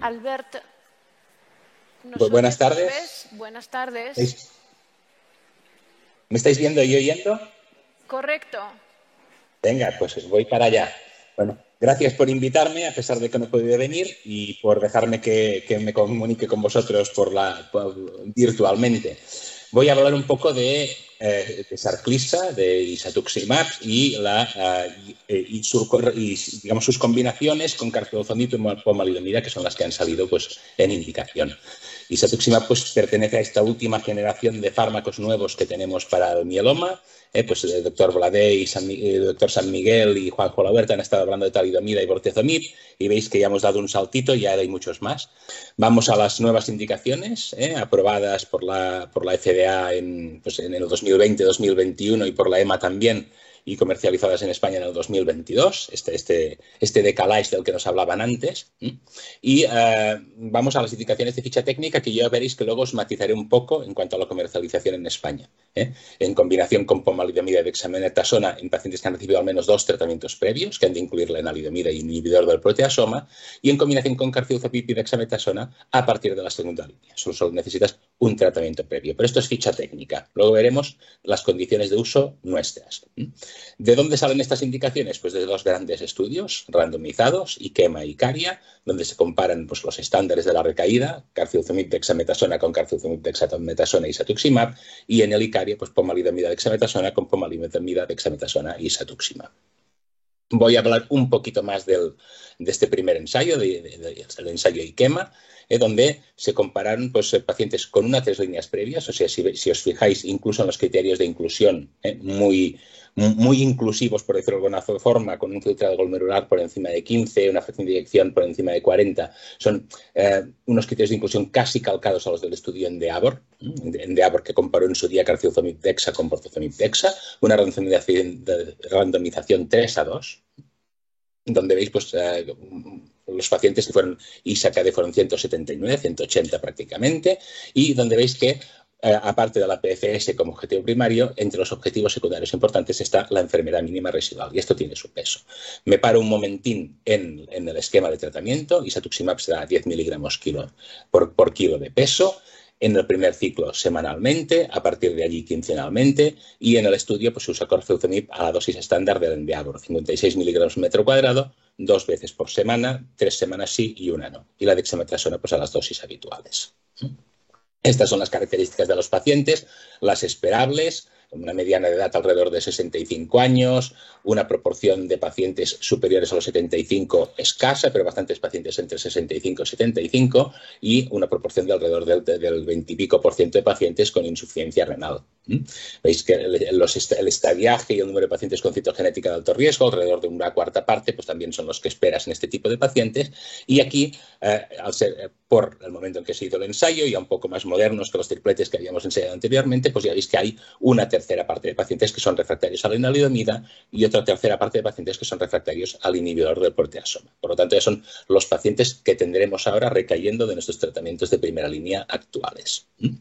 Albert. Buenas tardes. Buenas tardes. ¿Me estáis viendo y oyendo? Correcto. Venga, pues voy para allá. Bueno, gracias por invitarme, a pesar de que no he podido venir, y por dejarme que, me comunique con vosotros por la, virtualmente. Voy a hablar un poco de, eh, de Sarclisa, de Isatuximab y, la, eh, y, digamos, sus combinaciones con carfilzomib y pomalidomida, que son las que han salido pues, en indicación. Isatuximab pues, pertenece a esta última generación de fármacos nuevos que tenemos para el mieloma. Eh, pues el doctor Bladé y el doctor San Miguel y Juan Huerta han estado hablando de talidomida y bortezomib y veis que ya hemos dado un saltito y ya hay muchos más. Vamos a las nuevas indicaciones eh, aprobadas por la, por la FDA en, pues, en el 2020-2021 y por la EMA también y comercializadas en España en el 2022, este, este, este decalage del que nos hablaban antes. Y eh, vamos a las indicaciones de ficha técnica que ya veréis que luego os matizaré un poco en cuanto a la comercialización en España. ¿Eh? En combinación con pomalidomida y dexamenetasona en pacientes que han recibido al menos dos tratamientos previos, que han de incluir la enalidomida y inhibidor del proteasoma, y en combinación con carfilzopib y dexametasona a partir de la segunda línea. Solo, necesitas un tratamiento previo. Pero esto es ficha técnica. Luego veremos las condiciones de uso nuestras. ¿De dónde salen estas indicaciones? Pues de dos grandes estudios randomizados, IKEMA y CARIA, donde se comparan pues, los estándares de la recaída, carfilzomib dexametasona con carfilzomib dexametasona y satuximab, y en el ICARIA, pues pomalidomida dexametasona con pomalidomida dexametasona y satuximab. Voy a hablar un poquito más de este primer ensayo, del ensayo IKEMA, eh, donde se compararon pues, eh, pacientes con una tres líneas previas, o sea, si, os fijáis incluso en los criterios de inclusión eh, muy, muy inclusivos, por decirlo de alguna forma, con un filtrado glomerular por encima de 15, una fracción de inyección por encima de 40. Son unos criterios de inclusión casi calcados a los del estudio en DEABOR, que comparó en su día carfilzomib dexa con portozomib dexa, una randomización, de randomización 3 a 2, donde veis pues, los pacientes que fueron ISACADE fueron 179, 180 prácticamente, y donde veis que eh, aparte de la PFS como objetivo primario, entre los objetivos secundarios importantes está la enfermedad mínima residual y esto tiene su peso. Me paro un momentín en, el esquema de tratamiento, isatuximab será 10 miligramos kilo por, por kilo de peso, en el primer ciclo semanalmente, a partir de allí quincenalmente, y en el estudio pues, se usa corfeucemib a la dosis estándar del Endeavor, 56 miligramos metro cuadrado, dos veces por semana, tres semanas sí y una no. Y la dexametasona pues, a las dosis habituales. Estas son las características de los pacientes, las esperables, una mediana de edad alrededor de 65 años, una proporción de pacientes superiores a los 75 escasa, pero bastantes pacientes entre 65 y 75, y una proporción de alrededor del, 20 y pico por ciento de pacientes con insuficiencia renal. ¿Mm? Veis que el, estadiaje y el número de pacientes con citogenética de alto riesgo, alrededor de una cuarta parte, pues también son los que esperas en este tipo de pacientes. Y aquí, eh, al ser eh, por el momento en que se hizo el ensayo, ya un poco más modernos que los tripletes que habíamos enseñado anteriormente, pues ya veis que hay una tercera parte de pacientes que son refractarios a la inalidomida y otra tercera parte de pacientes que son refractarios al inhibidor del proteasoma. Por lo tanto, ya son los pacientes que tendremos ahora recayendo de nuestros tratamientos de primera línea actuales. ¿Mm?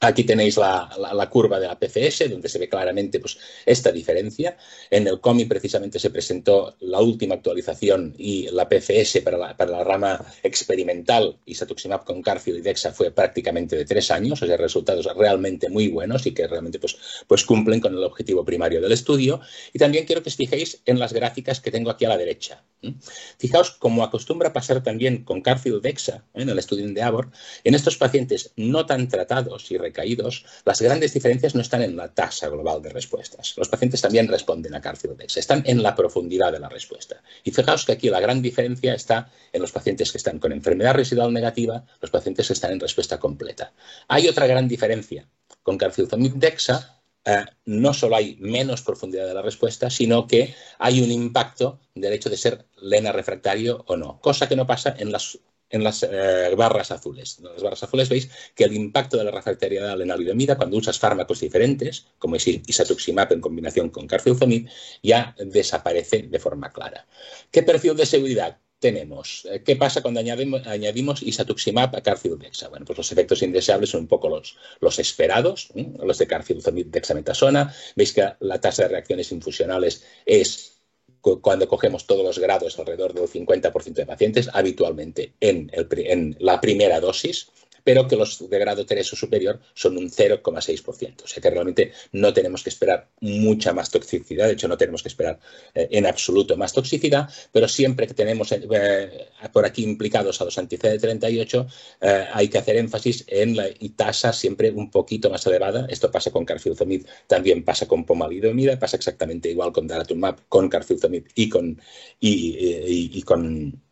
Aquí tenéis la, curva de la PCS, donde se ve claramente pues, esta diferencia. En el COMI precisamente se presentó la última actualización y la PCS para la, rama experimental, y Satuximab con Carfield y Dexa fue prácticamente de tres años, o sea, resultados realmente muy buenos y que realmente pues, pues cumplen con el objetivo primario del estudio. Y también quiero que os fijéis en las gráficas que tengo aquí a la derecha. Fijaos, como acostumbra pasar también con Carfield Dexa ¿eh? en el estudio de Avor, en estos pacientes no tan tratados y caídos, las grandes diferencias no están en la tasa global de respuestas. Los pacientes también responden a Carfidodex, están en la profundidad de la respuesta. Y fijaos que aquí la gran diferencia está en los pacientes que están con enfermedad residual negativa, los pacientes que están en respuesta completa. Hay otra gran diferencia. Con carfilzomib dexa eh, no solo hay menos profundidad de la respuesta, sino que hay un impacto del hecho de ser lena refractario o no, cosa que no pasa en las en las eh, barras azules. En las barras azules veis que el impacto de la refractariedad a la enalidomida cuando usas fármacos diferentes, como es isatuximab en combinación con carfilzomib, ya desaparece de forma clara. ¿Qué perfil de seguridad? tenemos. Eh, ¿Qué pasa cuando añadimos, añadimos isatuximab a carfildexa? Bueno, pues los efectos indeseables son un poco los, los esperados, los de carfilzomib dexametasona. Veis que la tasa de reacciones infusionales es cuando cogemos todos los grados, alrededor del 50% de pacientes, habitualmente en, en la primera dosis, pero que los de grado 3 o superior son un 0,6%. O sea que realmente no tenemos que esperar mucha más toxicidad, de hecho no tenemos que esperar eh, en absoluto más toxicidad, pero siempre que tenemos eh, por aquí implicados a los anti-CD38 eh, hay que hacer énfasis en la tasa siempre un poquito más elevada. Esto pasa con carfilzomib, también pasa con pomalidomida, pasa exactamente igual con daratumab, con carfilzomib y con, y con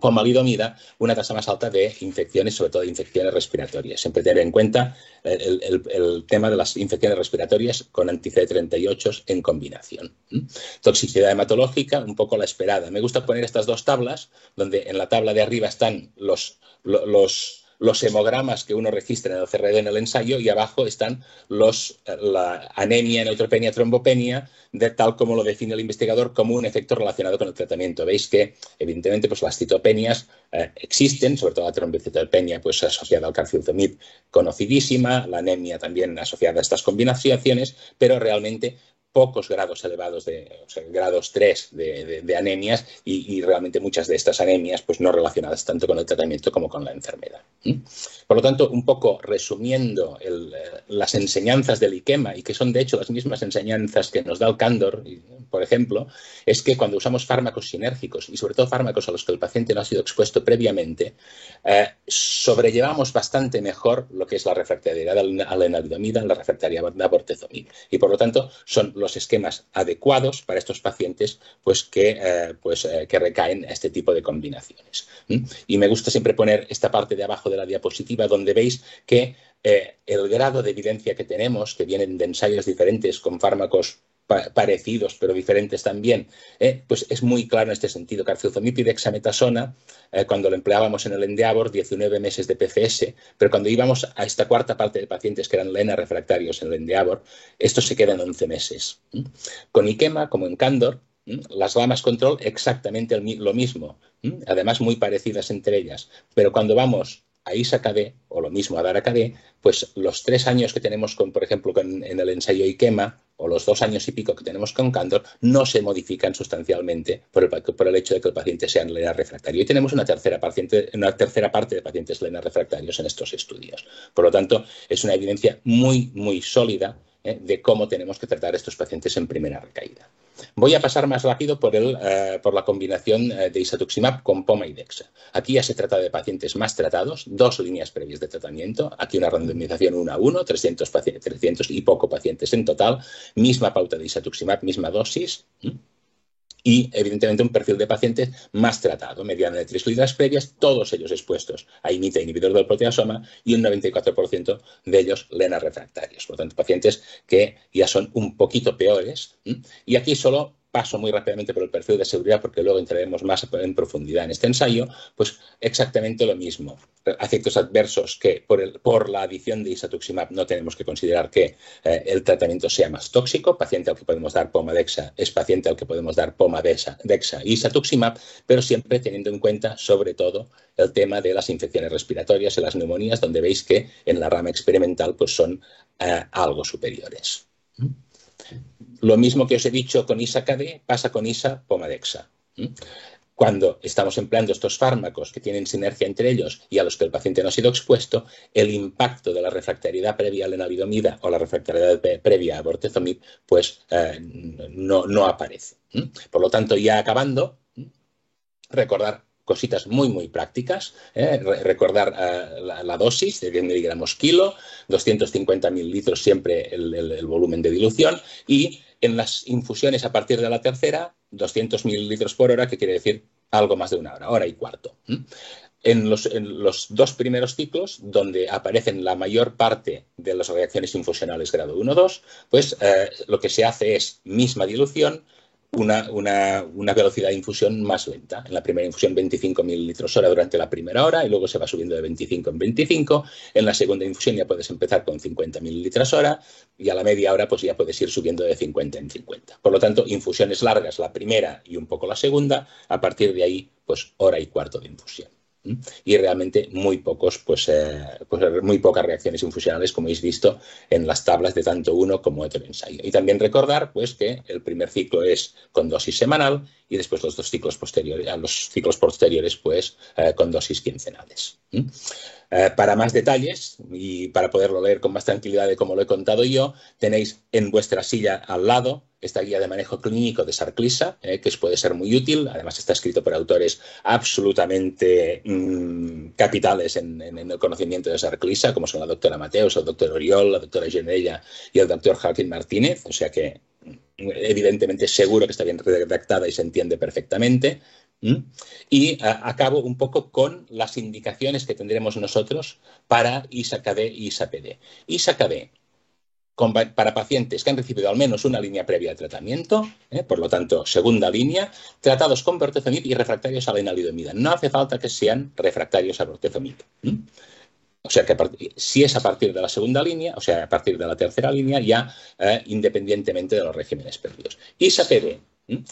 pomalidomida una tasa más alta de infecciones, sobre todo de infecciones respiratorias. Siempre tener en cuenta el, tema de las infecciones respiratorias con anti-C38 en combinación. Toxicidad hematológica, un poco la esperada. Me gusta poner estas dos tablas, donde en la tabla de arriba están los, los los hemogramas que uno registra en el CRD en el ensayo y abajo están los, la anemia, neutropenia, trombopenia, de tal como lo define el investigador como un efecto relacionado con el tratamiento. Veis que, evidentemente, pues las citopenias eh, existen, sobre todo la trombocitopenia pues, asociada al carfilzomib conocidísima, la anemia también asociada a estas combinaciones, pero realmente pocos grados elevados de, grados 3 de, anemias y, realmente muchas de estas anemias pues no relacionadas tanto con el tratamiento como con la enfermedad. Por lo tanto, un poco resumiendo eh, las enseñanzas del IQEMA y que son de hecho las mismas enseñanzas que nos da el Cándor, por ejemplo, es que cuando usamos fármacos sinérgicos y sobre todo fármacos a los que el paciente no ha sido expuesto previamente, eh, sobrellevamos bastante mejor lo que es la refractariedad a la enalidomida, la refractariedad a bortezomib y por lo tanto son los esquemas adecuados para estos pacientes pues, que, eh, pues, eh, que recaen a este tipo de combinaciones. Y me gusta siempre poner esta parte de abajo de la diapositiva donde veis que el grado de evidencia que tenemos, que vienen de ensayos diferentes con fármacos parecidos pero diferentes también, eh, pues es muy claro en este sentido. Carfilzomib y dexametasona, eh, cuando lo empleábamos en el Endeavor, 19 meses de PFS, pero cuando íbamos a esta cuarta parte de pacientes que eran LENA refractarios en el Endeavor, esto se queda en 11 meses. Con IQEMA, como en Candor, las ramas control exactamente lo mismo, además muy parecidas entre ellas, pero cuando vamos a ISA-KD, o lo mismo a DARA-KD, pues los tres años que tenemos, con, por ejemplo, en el ensayo IQEMA, o los dos años y pico que tenemos con Candor, no se modifican sustancialmente por el, hecho de que el paciente sea lena refractario. Y tenemos una tercera, paciente, una tercera parte de pacientes lena refractarios en estos estudios. Por lo tanto, es una evidencia muy, muy sólida ¿eh? de cómo tenemos que tratar a estos pacientes en primera recaída. Voy a pasar más rápido por, el, eh, por la combinación eh, de isatuximab con poma y. Aquí ya se trata de pacientes más tratados, dos líneas previas de tratamiento. Aquí una randomización 1 a 1, 300, 300 y poco pacientes en total. Misma pauta de isatuximab, misma dosis y, evidentemente, un perfil de pacientes más tratado, mediana de triglicéridos previas, todos ellos expuestos a imita inhibidor del proteasoma y un 94% de ellos lena refractarios. Por lo tanto, pacientes que ya son un poquito peores. Y aquí solo paso muy rápidamente por el perfil de seguridad porque luego entraremos más en profundidad en este ensayo, pues exactamente lo mismo. Efectos adversos que por, la adición de isatuximab no tenemos que considerar que eh, el tratamiento sea más tóxico. Paciente al que podemos dar pomadexa es paciente al que podemos dar pomadexa dexa y isatuximab, pero siempre teniendo en cuenta sobre todo el tema de las infecciones respiratorias y las neumonías, donde veis que en la rama experimental pues son eh, algo superiores. Lo mismo que os he dicho con ISA-KD pasa con ISA-Pomadexa. Cuando estamos empleando estos fármacos que tienen sinergia entre ellos y a los que el paciente no ha sido expuesto, el impacto de la refractariedad previa a la lenalidomida o la refractariedad previa a bortezomib pues eh, no, no aparece. Por lo tanto, ya acabando, recordar cositas muy, muy prácticas. ¿eh? Recordar eh, la, dosis de 10 miligramos kilo, 250 mililitros siempre el, volumen de dilución y en las infusiones a partir de la tercera, 200 mililitros por hora, que quiere decir algo más de una hora, hora y cuarto. En los, dos primeros ciclos, donde aparecen la mayor parte de las reacciones infusionales grado 1-2, pues eh, lo que se hace es misma dilución, una, una, velocidad de infusión más lenta. En la primera infusión 25 mililitros hora durante la primera hora y luego se va subiendo de 25 en 25. En la segunda infusión ya puedes empezar con 50 mililitros hora y a la media hora pues ya puedes ir subiendo de 50 en 50. Por lo tanto, infusiones largas la primera y un poco la segunda. A partir de ahí, pues hora y cuarto de infusión. Y realmente muy pocos, pues, eh, pues, muy pocas reacciones infusionales, como habéis visto en las tablas de tanto uno como otro ensayo. Y también recordar pues, que el primer ciclo es con dosis semanal y después los dos ciclos posteriores, los ciclos posteriores pues, eh, con dosis quincenales. Eh, para más detalles y para poderlo leer con más tranquilidad de cómo lo he contado yo, tenéis en vuestra silla al lado esta guía de manejo clínico de Sarclisa, eh, que puede ser muy útil. Además, está escrito por autores absolutamente mm, capitales en, el conocimiento de Sarclisa, como son la doctora Mateos, el doctor Oriol, la doctora Genella y el doctor Joaquín Martínez. O sea que, mm, evidentemente, seguro que está bien redactada y se entiende perfectamente. Y acabo un poco con las indicaciones que tendremos nosotros para ISAKD y ISAPD. Para pacientes que han recibido al menos una línea previa de tratamiento, ¿eh? por lo tanto, segunda línea, tratados con bortezomib y refractarios a la enalidomida. No hace falta que sean refractarios a bortezomib. O sea que si es a partir de la segunda línea, o sea, a partir de la tercera línea, ya eh, independientemente de los regímenes perdidos. ISAPD,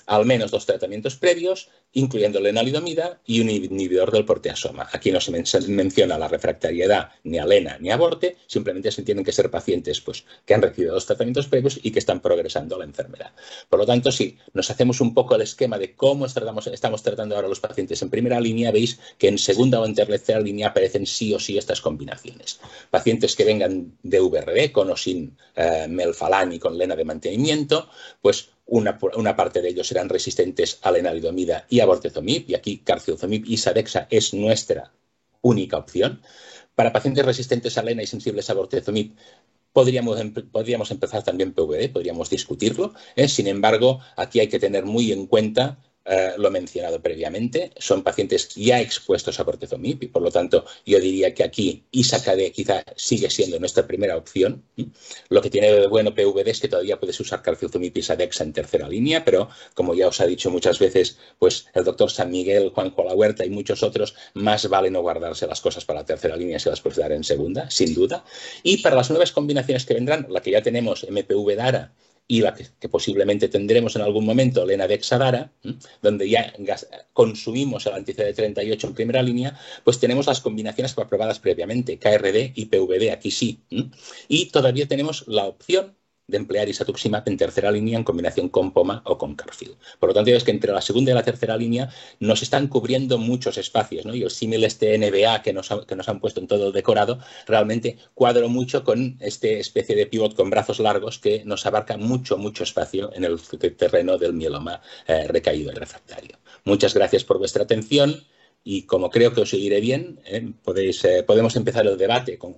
al menos dos tratamientos previos, incluyendo la enalidomida y un inhibidor del porteasoma. Aquí no se menciona la refractariedad ni a lena ni a aborte, simplemente se tienen que ser pacientes pues, que han recibido dos tratamientos previos y que están progresando la enfermedad. Por lo tanto, si nos hacemos un poco el esquema de cómo estamos tratando ahora los pacientes en primera línea, veis que en segunda o en tercera línea aparecen sí o sí estas combinaciones. Pacientes que vengan de VRD con o sin eh, melfalán y con lena de mantenimiento, pues una, parte de ellos serán resistentes a la enalidomida y a bortezomib, y aquí carciozomib y sadexa es nuestra única opción. Para pacientes resistentes a lena y sensibles a bortezomib, Podríamos, podríamos, empezar también PVD, podríamos discutirlo. ¿eh? Sin embargo, aquí hay que tener muy en cuenta eh, lo mencionado previamente, son pacientes ya expuestos a cortezomib y por lo tanto yo diría que aquí ISACAD quizá sigue siendo nuestra primera opción. Lo que tiene de bueno PVD es que todavía puedes usar calciozomib y Sadexa en tercera línea, pero como ya os ha dicho muchas veces, pues el doctor San Miguel, Juanjo La Huerta y muchos otros, más vale no guardarse las cosas para la tercera línea si las puedes dar en segunda, sin duda. Y para las nuevas combinaciones que vendrán, la que ya tenemos, MPV DARA y la que, posiblemente tendremos en algún momento, Lena de Exadara, donde ya consumimos el anti-CD38 en primera línea, pues tenemos las combinaciones aprobadas previamente, KRD y PVD, aquí sí. Y todavía tenemos la opción de emplear isatuximab en tercera línea en combinación con POMA o con Carfil. Por lo tanto, es que entre la segunda y la tercera línea nos están cubriendo muchos espacios, ¿no? Y el símil este NBA que nos, que nos han puesto en todo decorado, realmente cuadro mucho con este especie de pivot con brazos largos que nos abarca mucho, mucho espacio en el terreno del mieloma eh, recaído y refractario. Muchas gracias por vuestra atención y como creo que os seguiré bien, eh, podéis, eh, podemos empezar el debate con